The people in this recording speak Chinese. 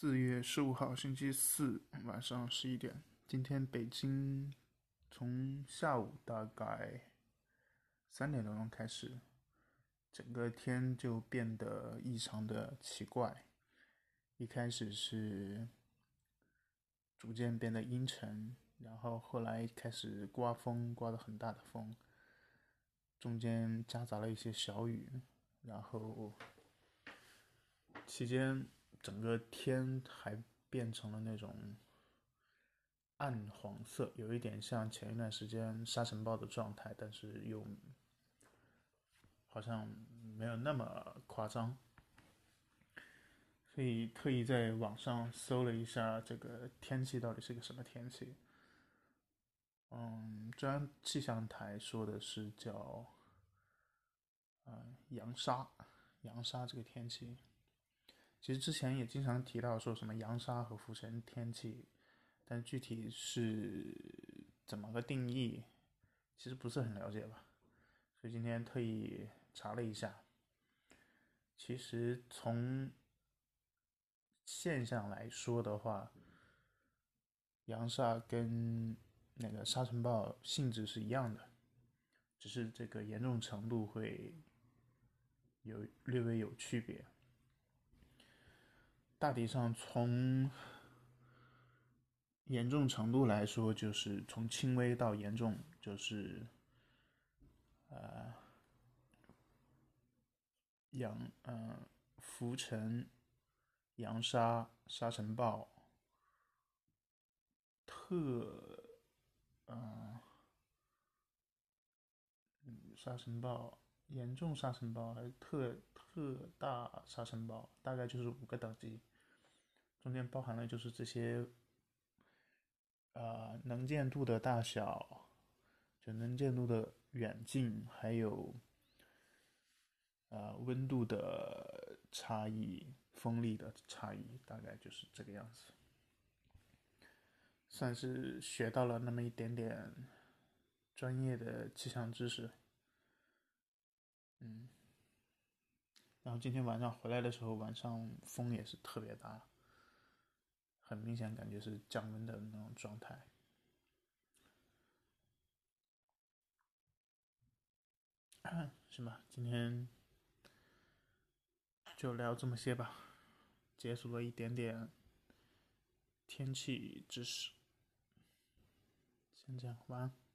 四月十五号星期四晚上十一点，今天北京从下午大概三点多钟开始，整个天就变得异常的奇怪。一开始是逐渐变得阴沉，然后后来开始刮风，刮得很大的风，中间夹杂了一些小雨，然后期间。整个天还变成了那种暗黄色，有一点像前一段时间沙尘暴的状态，但是又好像没有那么夸张。所以特意在网上搜了一下这个天气到底是个什么天气。嗯，中央气象台说的是叫嗯扬沙，扬沙这个天气。其实之前也经常提到说什么扬沙和浮尘天气，但具体是怎么个定义，其实不是很了解吧。所以今天特意查了一下，其实从现象来说的话，扬沙跟那个沙尘暴性质是一样的，只是这个严重程度会有略微有区别。大体上，从严重程度来说，就是从轻微到严重，就是呃，扬嗯浮尘、扬沙、沙尘暴、特嗯沙尘暴、严重沙尘暴还是特特大沙尘暴，大概就是五个等级。中间包含了就是这些，呃，能见度的大小，就能见度的远近，还有，呃，温度的差异、风力的差异，大概就是这个样子。算是学到了那么一点点专业的气象知识。然后今天晚上回来的时候，晚上风也是特别大。很明显，感觉是降温的那种状态。行吧，今天就聊这么些吧，解锁了一点点天气知识。先这样，晚安。